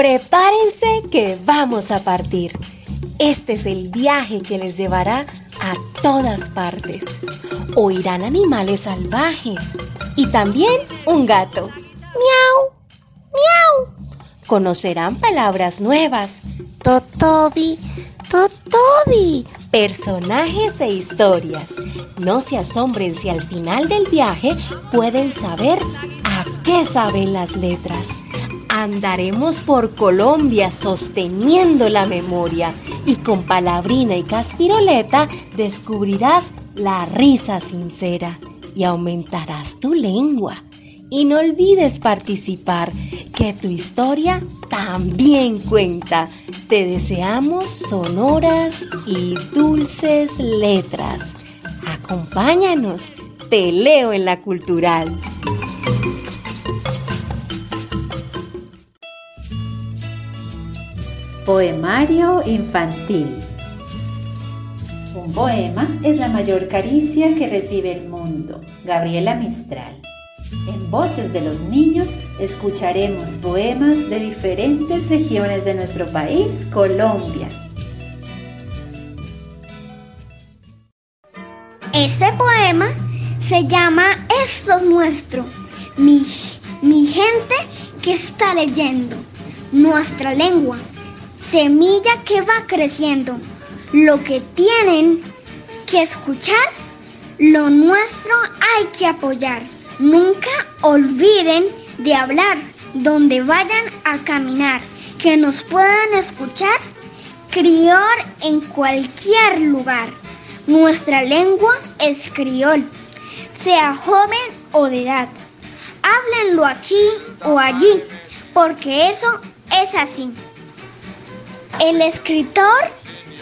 Prepárense que vamos a partir. Este es el viaje que les llevará a todas partes. Oirán animales salvajes y también un gato. Miau, miau. Conocerán palabras nuevas. Totobi, totobi. Personajes e historias. No se asombren si al final del viaje pueden saber a qué saben las letras. Andaremos por Colombia sosteniendo la memoria y con palabrina y caspiroleta descubrirás la risa sincera y aumentarás tu lengua. Y no olvides participar, que tu historia también cuenta. Te deseamos sonoras y dulces letras. Acompáñanos, te leo en la cultural. Poemario infantil. Un poema es la mayor caricia que recibe el mundo. Gabriela Mistral. En Voces de los Niños escucharemos poemas de diferentes regiones de nuestro país, Colombia. Este poema se llama Esto es nuestro. Mi, mi gente que está leyendo nuestra lengua semilla que va creciendo. Lo que tienen que escuchar, lo nuestro hay que apoyar. Nunca olviden de hablar donde vayan a caminar, que nos puedan escuchar, criol en cualquier lugar. Nuestra lengua es criol, sea joven o de edad. Háblenlo aquí o allí, porque eso es así. El escritor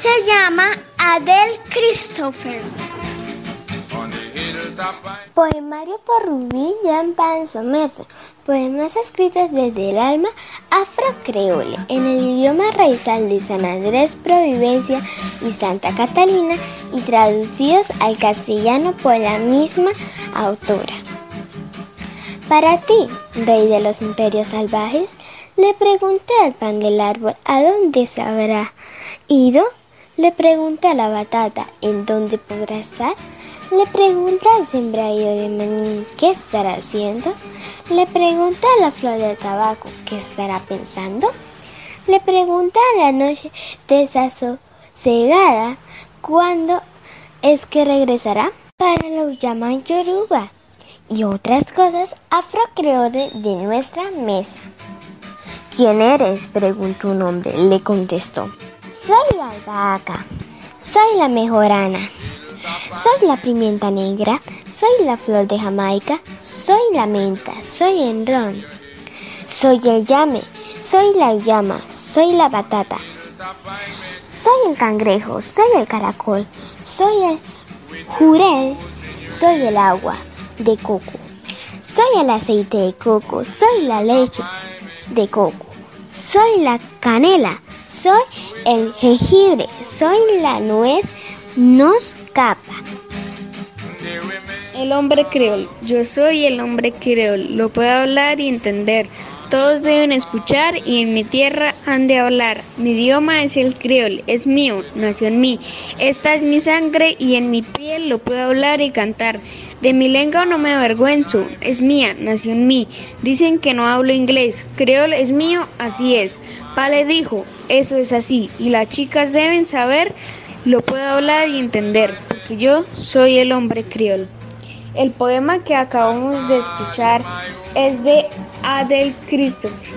se llama Adel Christopher. Poemario por Rubí Jean Pan Somerso. Poemas escritos desde el alma afro-creole en el idioma raizal de San Andrés, Providencia y Santa Catalina y traducidos al castellano por la misma autora. Para ti, rey de los imperios salvajes, le pregunté al pan del árbol a dónde se habrá ido. Le pregunté a la batata en dónde podrá estar. Le pregunté al sembradío de maní qué estará haciendo. Le pregunté a la flor del tabaco qué estará pensando. Le pregunté a la noche desasosegada cuándo es que regresará. Para los llaman yoruba y otras cosas afrocreoles de nuestra mesa. ¿Quién eres? preguntó un hombre. Le contestó. Soy la albahaca. Soy la mejorana. Soy la pimienta negra. Soy la flor de Jamaica. Soy la menta. Soy el ron. Soy el llame. Soy la llama. Soy la batata. Soy el cangrejo. Soy el caracol. Soy el jurel. Soy el agua de coco. Soy el aceite de coco. Soy la leche de coco soy la canela, soy el jengibre, soy la nuez nos capa. El hombre creol, yo soy el hombre creol, lo puedo hablar y entender. Todos deben escuchar y en mi tierra han de hablar. Mi idioma es el creol, es mío, nació en mí. Esta es mi sangre y en mi piel lo puedo hablar y cantar. De mi lengua no me avergüenzo, es mía, nació en mí. Dicen que no hablo inglés, creol es mío, así es. Pale dijo, eso es así, y las chicas deben saber, lo puedo hablar y entender, porque yo soy el hombre creol. El poema que acabamos de escuchar es de Adel Christopher.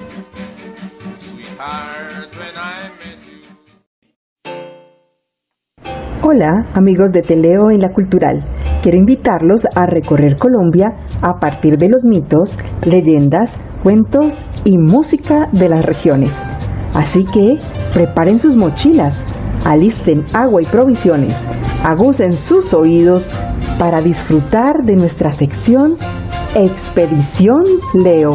Hola amigos de Teleo en la Cultural. Quiero invitarlos a recorrer Colombia a partir de los mitos, leyendas, cuentos y música de las regiones. Así que preparen sus mochilas, alisten agua y provisiones, agucen sus oídos para disfrutar de nuestra sección Expedición Leo.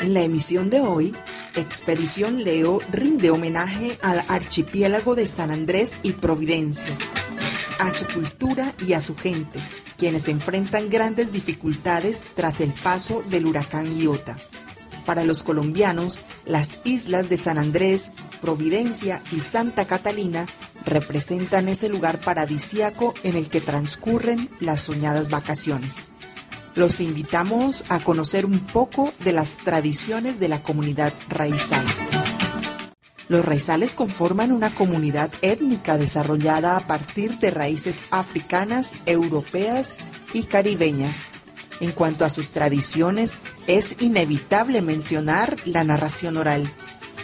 En la emisión de hoy, Expedición Leo rinde homenaje al archipiélago de San Andrés y Providencia. a su cultura y a su gente, quienes enfrentan grandes dificultades tras el paso del huracán Iota. Para los colombianos, las islas de San Andrés, Providencia y Santa Catalina representan ese lugar paradisiaco en el que transcurren las soñadas vacaciones. Los invitamos a conocer un poco de las tradiciones de la comunidad raizal. Los raizales conforman una comunidad étnica desarrollada a partir de raíces africanas, europeas y caribeñas en cuanto a sus tradiciones, es inevitable mencionar la narración oral.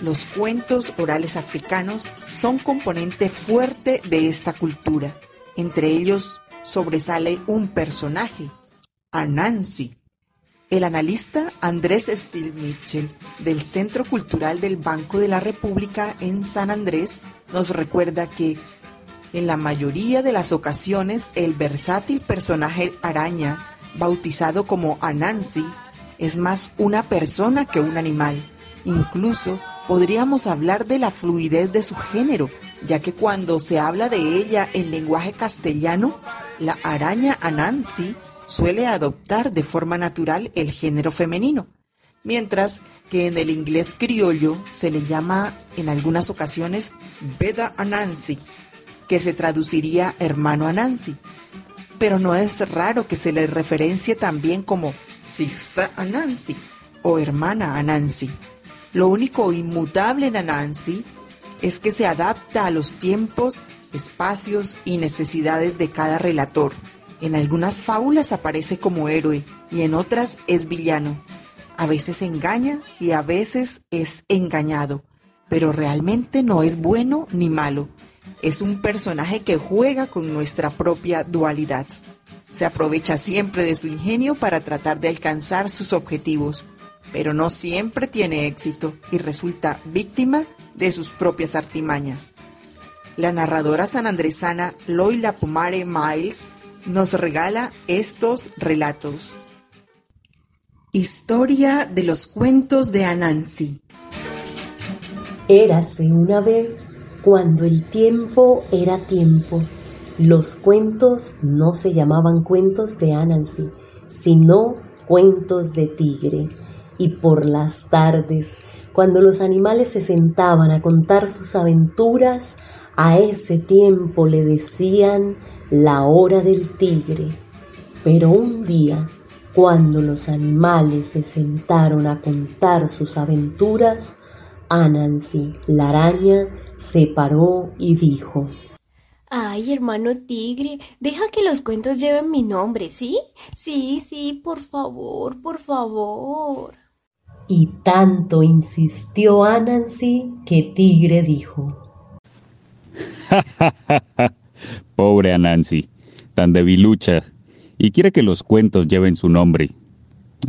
Los cuentos orales africanos son componente fuerte de esta cultura. Entre ellos sobresale un personaje, Anansi. El analista Andrés Stil Mitchell del Centro Cultural del Banco de la República en San Andrés nos recuerda que en la mayoría de las ocasiones el versátil personaje araña bautizado como Anansi, es más una persona que un animal. Incluso podríamos hablar de la fluidez de su género, ya que cuando se habla de ella en lenguaje castellano, la araña Anansi suele adoptar de forma natural el género femenino, mientras que en el inglés criollo se le llama en algunas ocasiones Beda Anansi, que se traduciría hermano Anansi pero no es raro que se le referencie también como Sista Anansi o hermana Anansi. Lo único inmutable en Anansi es que se adapta a los tiempos, espacios y necesidades de cada relator. En algunas fábulas aparece como héroe y en otras es villano. A veces engaña y a veces es engañado, pero realmente no es bueno ni malo, es un personaje que juega con nuestra propia dualidad. Se aprovecha siempre de su ingenio para tratar de alcanzar sus objetivos, pero no siempre tiene éxito y resulta víctima de sus propias artimañas. La narradora sanandresana Loila Pumare Miles nos regala estos relatos. Historia de los cuentos de Anansi. Érase una vez cuando el tiempo era tiempo, los cuentos no se llamaban cuentos de Anansi, sino cuentos de tigre. Y por las tardes, cuando los animales se sentaban a contar sus aventuras, a ese tiempo le decían la hora del tigre. Pero un día, cuando los animales se sentaron a contar sus aventuras, Anansi, la araña, se paró y dijo Ay, hermano tigre, deja que los cuentos lleven mi nombre, ¿sí? Sí, sí, por favor, por favor. Y tanto insistió Anansi que Tigre dijo. Pobre Anansi, tan debilucha, y quiere que los cuentos lleven su nombre.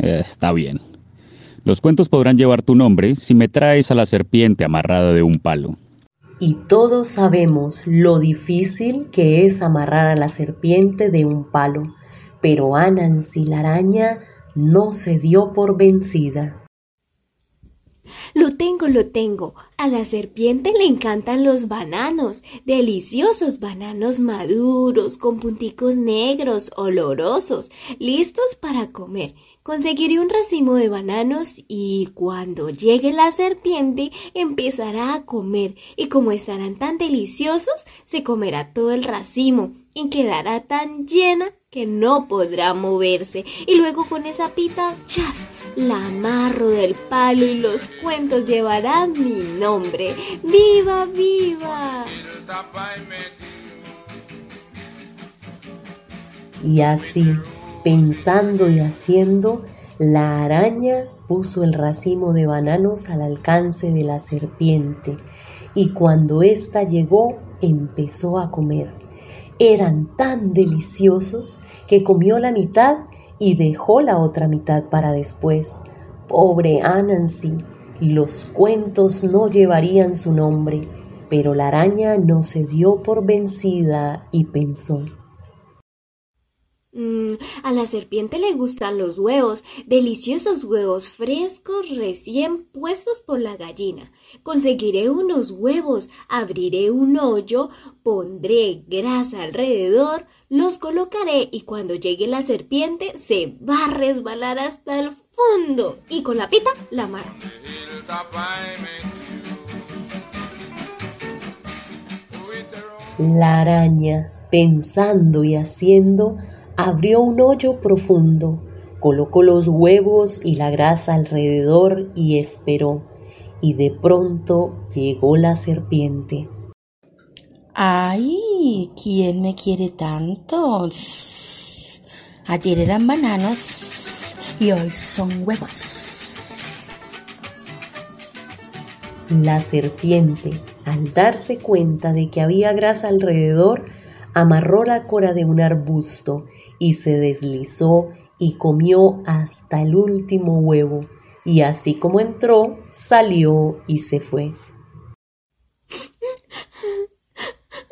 Eh, está bien. Los cuentos podrán llevar tu nombre si me traes a la serpiente amarrada de un palo y todos sabemos lo difícil que es amarrar a la serpiente de un palo, pero Anansi la araña no se dio por vencida. Lo tengo, lo tengo. A la serpiente le encantan los bananos, deliciosos bananos maduros, con punticos negros, olorosos, listos para comer. Conseguiré un racimo de bananos y cuando llegue la serpiente empezará a comer y como estarán tan deliciosos se comerá todo el racimo y quedará tan llena que no podrá moverse y luego con esa pita, chas, la amarro del palo y los cuentos llevarán mi nombre. ¡Viva, viva! Y así Pensando y haciendo, la araña puso el racimo de bananos al alcance de la serpiente y cuando ésta llegó empezó a comer. Eran tan deliciosos que comió la mitad y dejó la otra mitad para después. Pobre Anansi, los cuentos no llevarían su nombre, pero la araña no se dio por vencida y pensó. Mm, a la serpiente le gustan los huevos, deliciosos huevos frescos recién puestos por la gallina. Conseguiré unos huevos, abriré un hoyo, pondré grasa alrededor, los colocaré y cuando llegue la serpiente se va a resbalar hasta el fondo y con la pita la amarro. La araña, pensando y haciendo, abrió un hoyo profundo, colocó los huevos y la grasa alrededor y esperó. Y de pronto llegó la serpiente. ¡Ay! ¿Quién me quiere tanto? Ayer eran bananos y hoy son huevos. La serpiente, al darse cuenta de que había grasa alrededor, amarró la cora de un arbusto y se deslizó y comió hasta el último huevo, y así como entró, salió y se fue.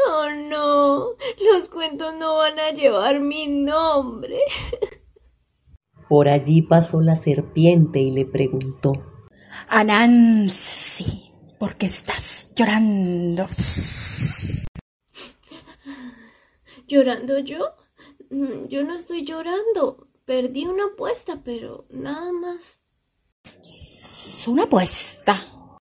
Oh no, los cuentos no van a llevar mi nombre. Por allí pasó la serpiente y le preguntó. Anansi, ¿por qué estás llorando? ¿Llorando yo? Mm, yo no estoy llorando. Perdí una apuesta, pero nada más. ¿Es una apuesta?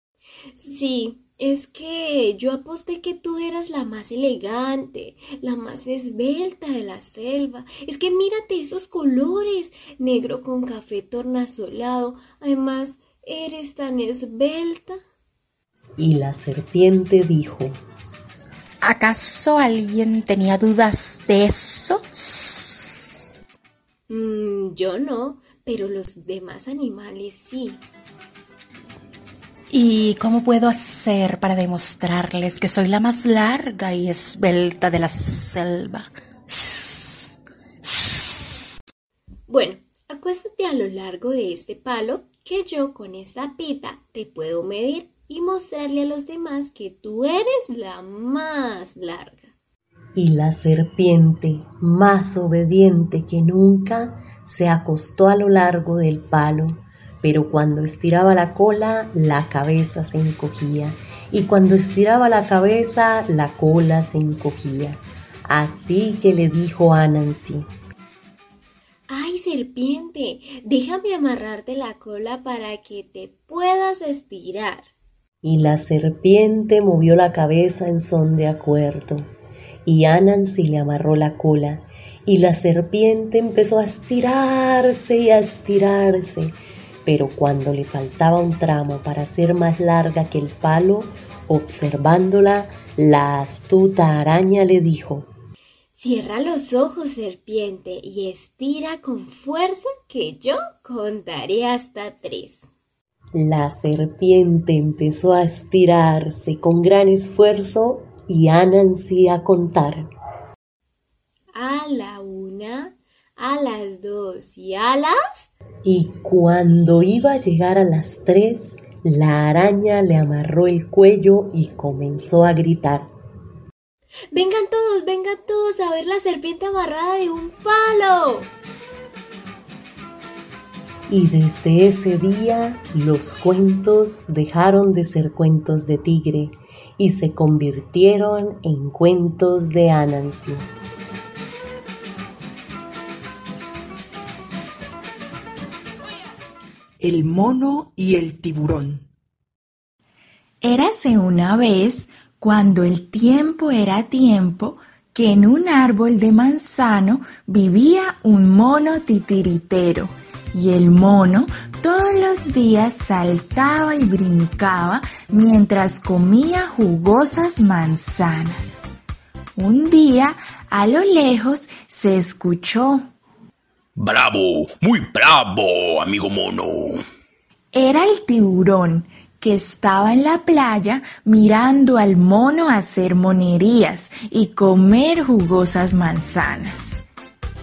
Sí, es que yo aposté que tú eras la más elegante, la más esbelta de la selva. Es que mírate esos colores, negro con café tornasolado. Además, eres tan esbelta. Y la serpiente dijo, ¿Acaso alguien tenía dudas de eso? Mm, yo no, pero los demás animales sí. ¿Y cómo puedo hacer para demostrarles que soy la más larga y esbelta de la selva? Bueno, acuéstate a lo largo de este palo que yo con esta pita te puedo medir y mostrarle a los demás que tú eres la más larga. Y la serpiente, más obediente que nunca, se acostó a lo largo del palo, pero cuando estiraba la cola, la cabeza se encogía, y cuando estiraba la cabeza, la cola se encogía. Así que le dijo a Nancy, ¡Ay, serpiente! Déjame amarrarte la cola para que te puedas estirar. Y la serpiente movió la cabeza en son de acuerdo, y Anansi le amarró la cola, y la serpiente empezó a estirarse y a estirarse, pero cuando le faltaba un tramo para ser más larga que el palo, observándola, la astuta araña le dijo, Cierra los ojos, serpiente, y estira con fuerza que yo contaré hasta tres. La serpiente empezó a estirarse con gran esfuerzo y Anansi a contar. A la una, a las dos y a las... Y cuando iba a llegar a las tres, la araña le amarró el cuello y comenzó a gritar. Vengan todos, vengan todos a ver la serpiente amarrada de un palo. Y desde ese día los cuentos dejaron de ser cuentos de tigre y se convirtieron en cuentos de Anansi. El mono y el tiburón. Érase una vez, cuando el tiempo era tiempo, que en un árbol de manzano vivía un mono titiritero y el mono todos los días saltaba y brincaba mientras comía jugosas manzanas. Un día, a lo lejos, se escuchó. Bravo, muy bravo, amigo mono. Era el tiburón que estaba en la playa mirando al mono hacer monerías y comer jugosas manzanas.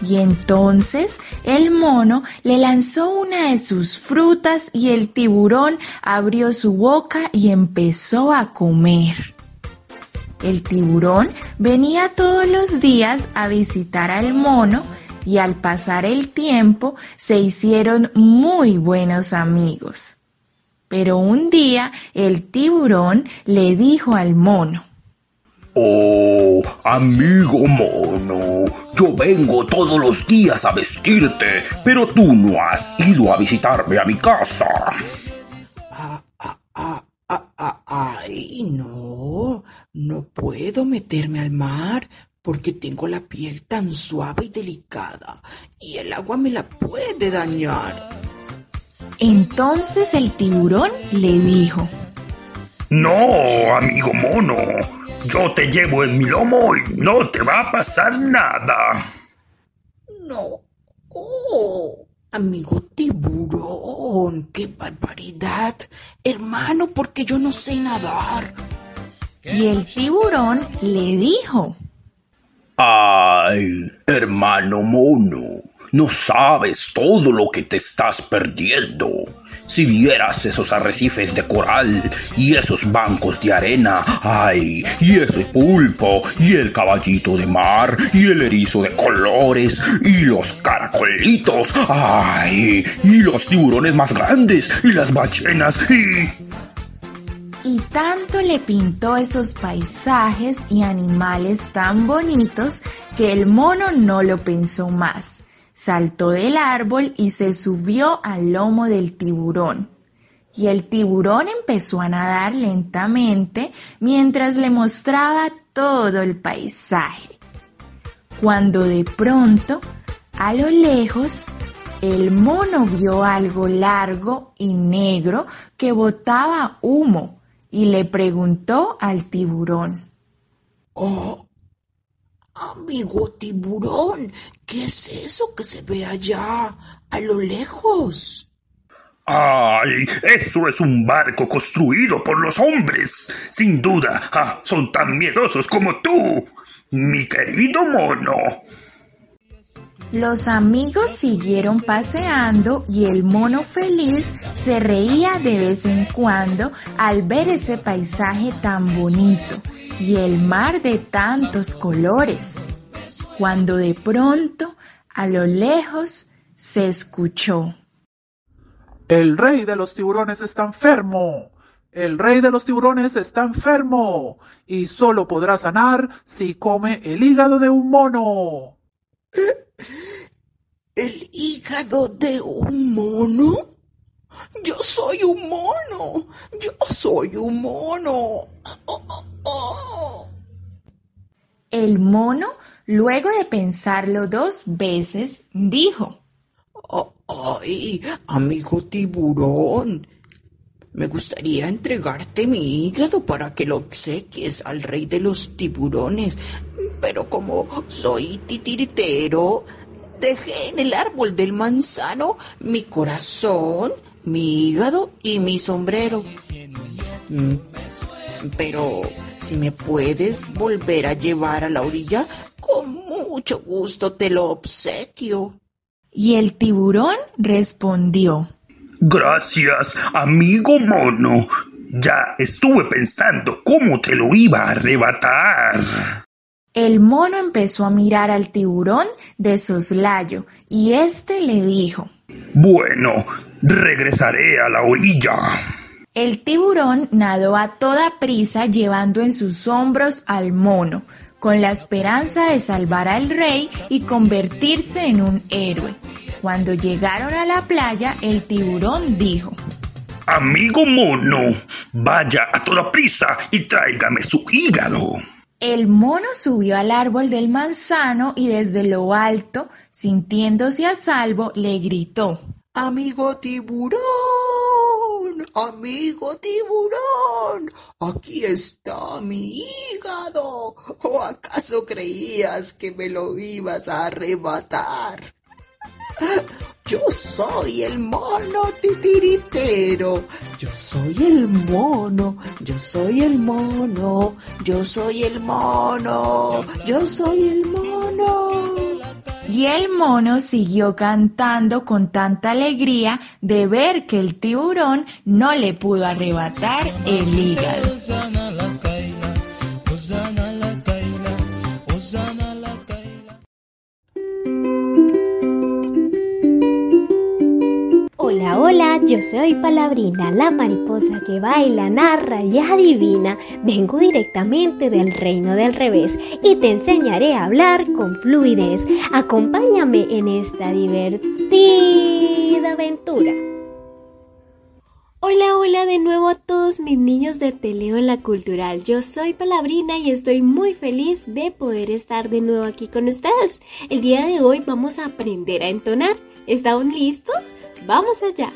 Y entonces el mono le lanzó una de sus frutas y el tiburón abrió su boca y empezó a comer. El tiburón venía todos los días a visitar al mono y al pasar el tiempo se hicieron muy buenos amigos. Pero un día el tiburón le dijo al mono, Oh, amigo mono, yo vengo todos los días a vestirte, pero tú no has ido a visitarme a mi casa. Ah, ah, ah, ah, ah, ay, no, no puedo meterme al mar porque tengo la piel tan suave y delicada y el agua me la puede dañar. Entonces el tiburón le dijo, No, amigo mono, yo te llevo en mi lomo y no te va a pasar nada. No. Oh, amigo tiburón, qué barbaridad. Hermano, porque yo no sé nadar. Y el tiburón le dijo, Ay, hermano mono, no sabes todo lo que te estás perdiendo. Si vieras esos arrecifes de coral y esos bancos de arena, ay, y ese pulpo, y el caballito de mar, y el erizo de colores, y los caracolitos, ay, y los tiburones más grandes, y las ballenas, y... Y tanto le pintó esos paisajes y animales tan bonitos que el mono no lo pensó más. Saltó del árbol y se subió al lomo del tiburón. Y el tiburón empezó a nadar lentamente mientras le mostraba todo el paisaje. Cuando de pronto, a lo lejos, el mono vio algo largo y negro que botaba humo y le preguntó al tiburón. Oh, amigo tiburón, ¿qué es eso que se ve allá, a lo lejos? ¡Ay! Eso es un barco construido por los hombres. Sin duda, ah, son tan miedosos como tú, mi querido mono. Los amigos siguieron paseando y el mono feliz se reía de vez en cuando al ver ese paisaje tan bonito y el mar de tantos colores. Cuando de pronto, a lo lejos, se escuchó. El rey de los tiburones está enfermo. El rey de los tiburones está enfermo y solo podrá sanar si come el hígado de un mono. ¿El hígado de un mono? Yo soy un mono. Yo soy un mono. Oh, oh, oh. El mono, luego de pensarlo dos veces, dijo, Ay, amigo tiburón, me gustaría entregarte mi hígado para que lo obsequies al rey de los tiburones, pero como soy titiritero, dejé en el árbol del manzano mi corazón, mi hígado y mi sombrero. Mm, Pero si me puedes volver a llevar a la orilla, con mucho gusto te lo obsequio. Y el tiburón respondió, Gracias, amigo mono. Ya estuve pensando cómo te lo iba a arrebatar. El mono empezó a mirar al tiburón de soslayo y éste le dijo, Bueno, regresaré a la orilla. El tiburón nadó a toda prisa llevando en sus hombros al mono, con la esperanza de salvar al rey y convertirse en un héroe. Cuando llegaron a la playa, el tiburón dijo, Amigo mono, vaya a toda prisa y tráigame su hígado. El mono subió al árbol del manzano y desde lo alto, sintiéndose a salvo, le gritó, Amigo tiburón, amigo tiburón, aquí está mi hígado. ¿O acaso creías que me lo ibas a arrebatar? Yo soy el mono titiritero. Yo soy el mono. Yo soy el mono. Yo soy el mono. Yo soy el mono. Y el mono siguió cantando con tanta alegría de ver que el tiburón no le pudo arrebatar el hígado. Yo soy Palabrina, la mariposa que baila, narra y adivina. Vengo directamente del reino del revés y te enseñaré a hablar con fluidez. Acompáñame en esta divertida aventura. Hola, hola de nuevo a todos mis niños de Teleo en la Cultural. Yo soy Palabrina y estoy muy feliz de poder estar de nuevo aquí con ustedes. El día de hoy vamos a aprender a entonar. ¿Están listos? ¡Vamos allá!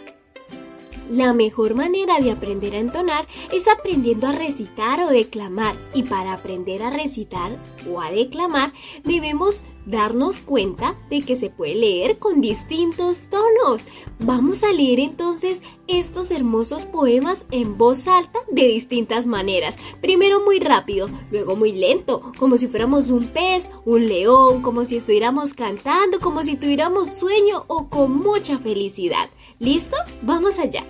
La mejor manera de aprender a entonar es aprendiendo a recitar o declamar y para aprender a recitar o a declamar debemos darnos cuenta de que se puede leer con distintos tonos. Vamos a leer entonces estos hermosos poemas en voz alta de distintas maneras. Primero muy rápido, luego muy lento, como si fuéramos un pez, un león, como si estuviéramos cantando, como si tuviéramos sueño o con mucha felicidad. ¿Listo? Vamos allá.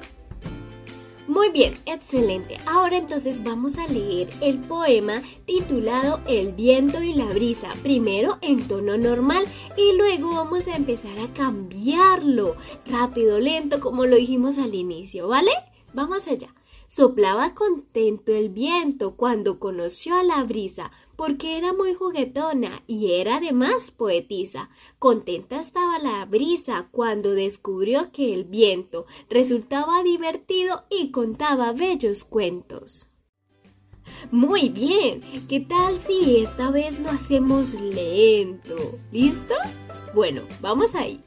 Muy bien, excelente. Ahora entonces vamos a leer el poema titulado El viento y la brisa, primero en tono normal y luego vamos a empezar a cambiarlo, rápido, lento, como lo dijimos al inicio, ¿vale? Vamos allá. Soplaba contento el viento cuando conoció a la brisa, porque era muy juguetona y era además poetisa. Contenta estaba la brisa cuando descubrió que el viento resultaba divertido y contaba bellos cuentos. Muy bien, ¿qué tal si esta vez lo hacemos lento? ¿Listo? Bueno, vamos ahí.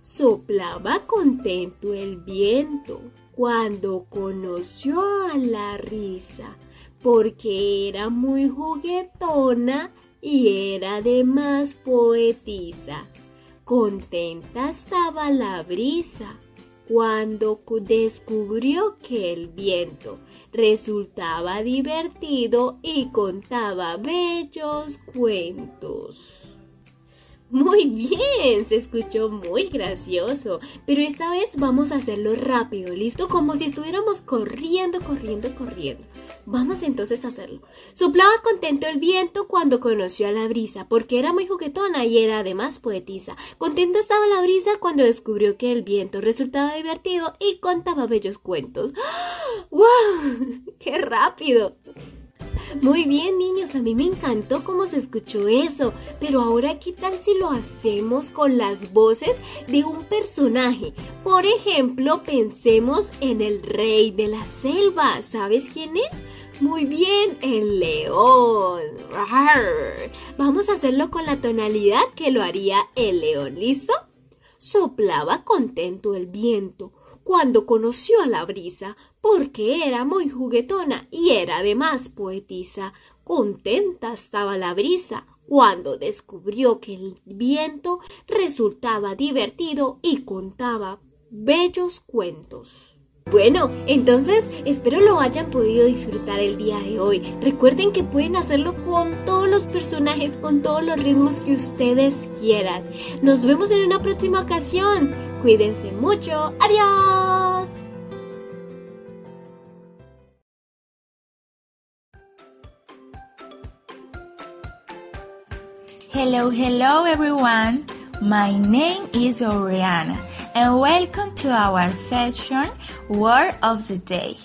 Soplaba contento el viento cuando conoció a la risa, porque era muy juguetona y era además poetisa. Contenta estaba la brisa cuando descubrió que el viento resultaba divertido y contaba bellos cuentos. Muy bien, se escuchó muy gracioso, pero esta vez vamos a hacerlo rápido, ¿listo? Como si estuviéramos corriendo, corriendo, corriendo. Vamos entonces a hacerlo. Soplaba contento el viento cuando conoció a la brisa, porque era muy juguetona y era además poetisa. Contenta estaba la brisa cuando descubrió que el viento resultaba divertido y contaba bellos cuentos. ¡Wow! ¡Qué rápido! Muy bien, niños, a mí me encantó cómo se escuchó eso. Pero ahora, ¿qué tal si lo hacemos con las voces de un personaje? Por ejemplo, pensemos en el rey de la selva. ¿Sabes quién es? Muy bien, el león. Vamos a hacerlo con la tonalidad que lo haría el león. ¿Listo? Soplaba contento el viento cuando conoció a la brisa, porque era muy juguetona y era además poetisa. Contenta estaba la brisa cuando descubrió que el viento resultaba divertido y contaba bellos cuentos. Bueno, entonces espero lo hayan podido disfrutar el día de hoy. Recuerden que pueden hacerlo con todos los personajes, con todos los ritmos que ustedes quieran. Nos vemos en una próxima ocasión. Cuídense mucho. Adiós. Hello, hello everyone. My name is Oriana and welcome to our session Word of the Day.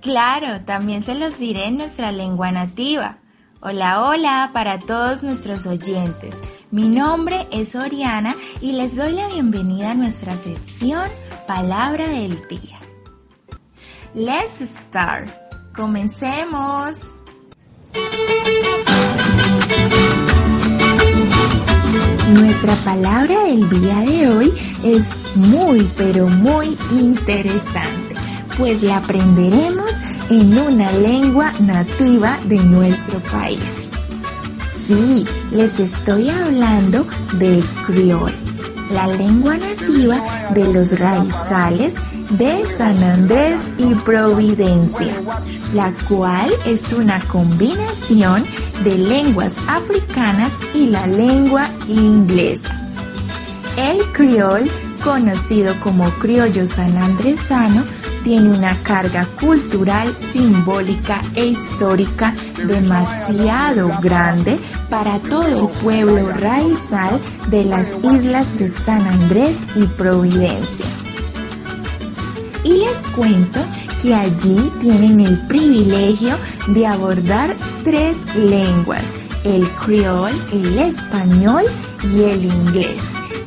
Claro, también se los diré en nuestra lengua nativa. Hola, hola para todos nuestros oyentes. Mi nombre es Oriana y les doy la bienvenida a nuestra sección Palabra del Día. Let's start. Comencemos. Nuestra palabra del día de hoy es muy pero muy interesante, pues la aprenderemos en una lengua nativa de nuestro país. Sí, les estoy hablando del criol, la lengua nativa de los raizales de San Andrés y Providencia, la cual es una combinación de lenguas africanas y la lengua inglesa. El criol, conocido como criollo sanandresano, tiene una carga cultural, simbólica e histórica demasiado grande para todo el pueblo raizal de las islas de San Andrés y Providencia. y les cuento que allí tienen el privilegio de abordar tres lenguas, el criol, el español y el inglés.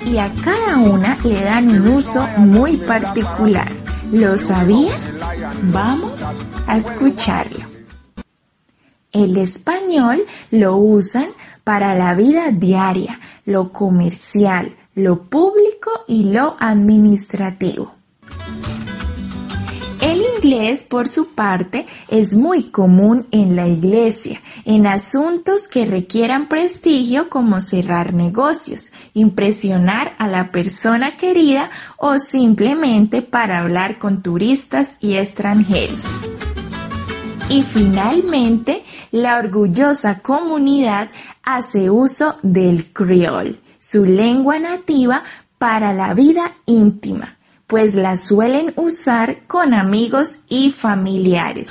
Y a cada una le dan un uso muy particular. ¿Lo sabías? Vamos a escucharlo. El español lo usan para la vida diaria, lo comercial, lo público y lo administrativo. Inglés, por su parte, es muy común en la iglesia, en asuntos que requieran prestigio como cerrar negocios, impresionar a la persona querida o simplemente para hablar con turistas y extranjeros. Y finalmente, la orgullosa comunidad hace uso del criol, su lengua nativa, para la vida íntima pues la suelen usar con amigos y familiares.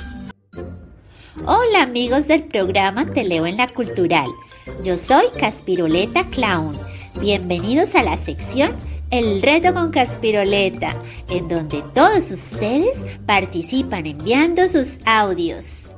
Hola amigos del programa Te leo en la cultural. Yo soy Caspiroleta Clown. Bienvenidos a la sección El reto con Caspiroleta, en donde todos ustedes participan enviando sus audios.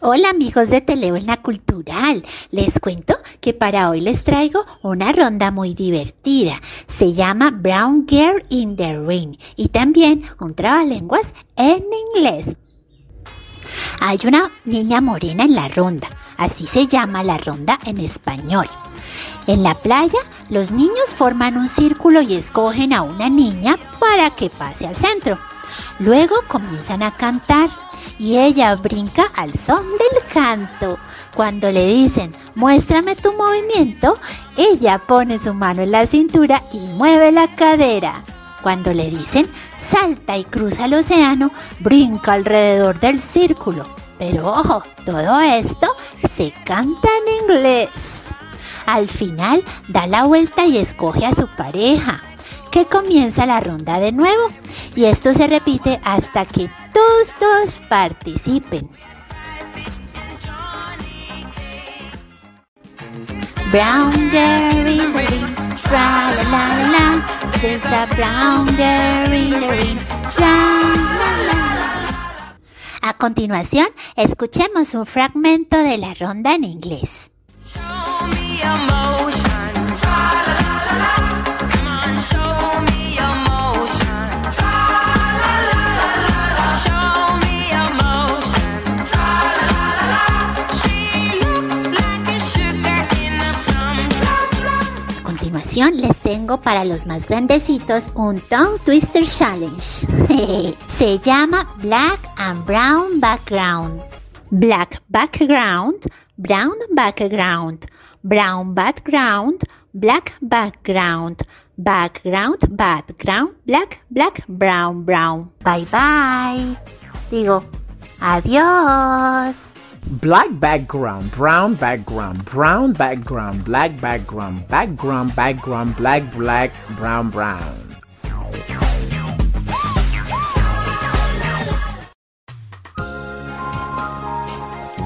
Hola amigos de Telebuena Cultural, les cuento que para hoy les traigo una ronda muy divertida. Se llama Brown Girl in the Ring y también un trabalenguas en inglés. Hay una niña morena en la ronda, así se llama la ronda en español. En la playa, los niños forman un círculo y escogen a una niña para que pase al centro. Luego comienzan a cantar y ella brinca al son del canto. Cuando le dicen, muéstrame tu movimiento, ella pone su mano en la cintura y mueve la cadera. Cuando le dicen, salta y cruza el océano, brinca alrededor del círculo. Pero ojo, todo esto se canta en inglés. Al final da la vuelta y escoge a su pareja que comienza la ronda de nuevo y esto se repite hasta que todos, todos participen. Brown girl in the ring, tra la la la la. There's a brown girl in the ring, tra la la la. A continuación, escuchemos un fragmento de la ronda en inglés. Show me emotion, les tengo para los más grandecitos un Tongue Twister Challenge. Se llama Black and Brown Background. Black background, brown background, brown background, black background, background, background, black, black, brown, brown. Bye bye. Digo, adiós. Black background, brown background, brown background, black background, background, background, black, black, brown, brown.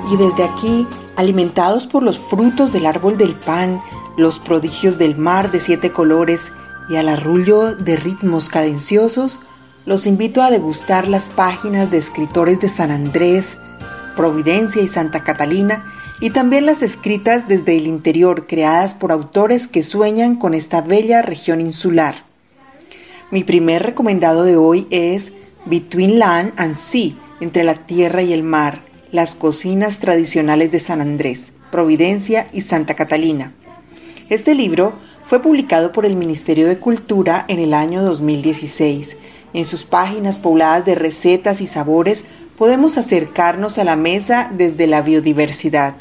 Y desde aquí, alimentados por los frutos del árbol del pan, los prodigios del mar de siete colores y al arrullo de ritmos cadenciosos, los invito a degustar las páginas de escritores de San Andrés, Providencia y Santa Catalina, y también las escritas desde el interior creadas por autores que sueñan con esta bella región insular. Mi primer recomendado de hoy es Between Land and Sea, entre la tierra y el mar, las cocinas tradicionales de San Andrés, Providencia y Santa Catalina. Este libro fue publicado por el Ministerio de Cultura en el año 2016. En sus páginas pobladas de recetas y sabores podemos acercarnos a la mesa desde la biodiversidad.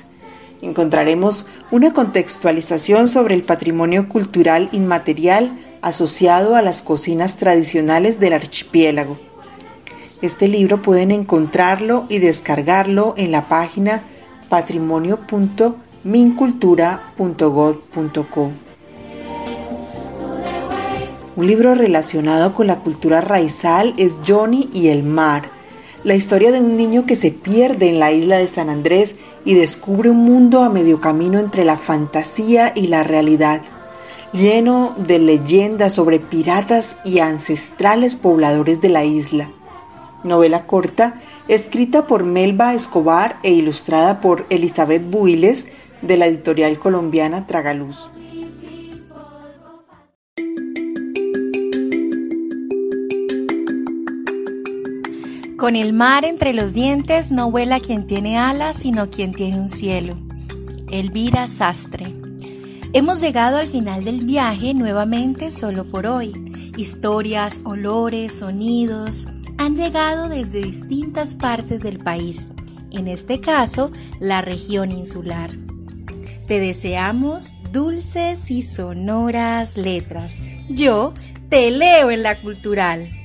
Encontraremos una contextualización sobre el patrimonio cultural inmaterial asociado a las cocinas tradicionales del archipiélago. Este libro pueden encontrarlo y descargarlo en la página patrimonio.mincultura.gov.co. Un libro relacionado con la cultura raizal es Johnny y el mar la historia de un niño que se pierde en la isla de San Andrés y descubre un mundo a medio camino entre la fantasía y la realidad. lleno de leyendas sobre piratas y ancestrales pobladores de la isla. Novela corta escrita por Melba Escobar e ilustrada por Elizabeth Builes de la editorial colombiana Tragaluz. Con el mar entre los dientes no vuela quien tiene alas, sino quien tiene un cielo. Elvira Sastre. Hemos llegado al final del viaje nuevamente solo por hoy. Historias, olores, sonidos han llegado desde distintas partes del país, en este caso la región insular. Te deseamos dulces y sonoras letras. Yo te leo en la cultural.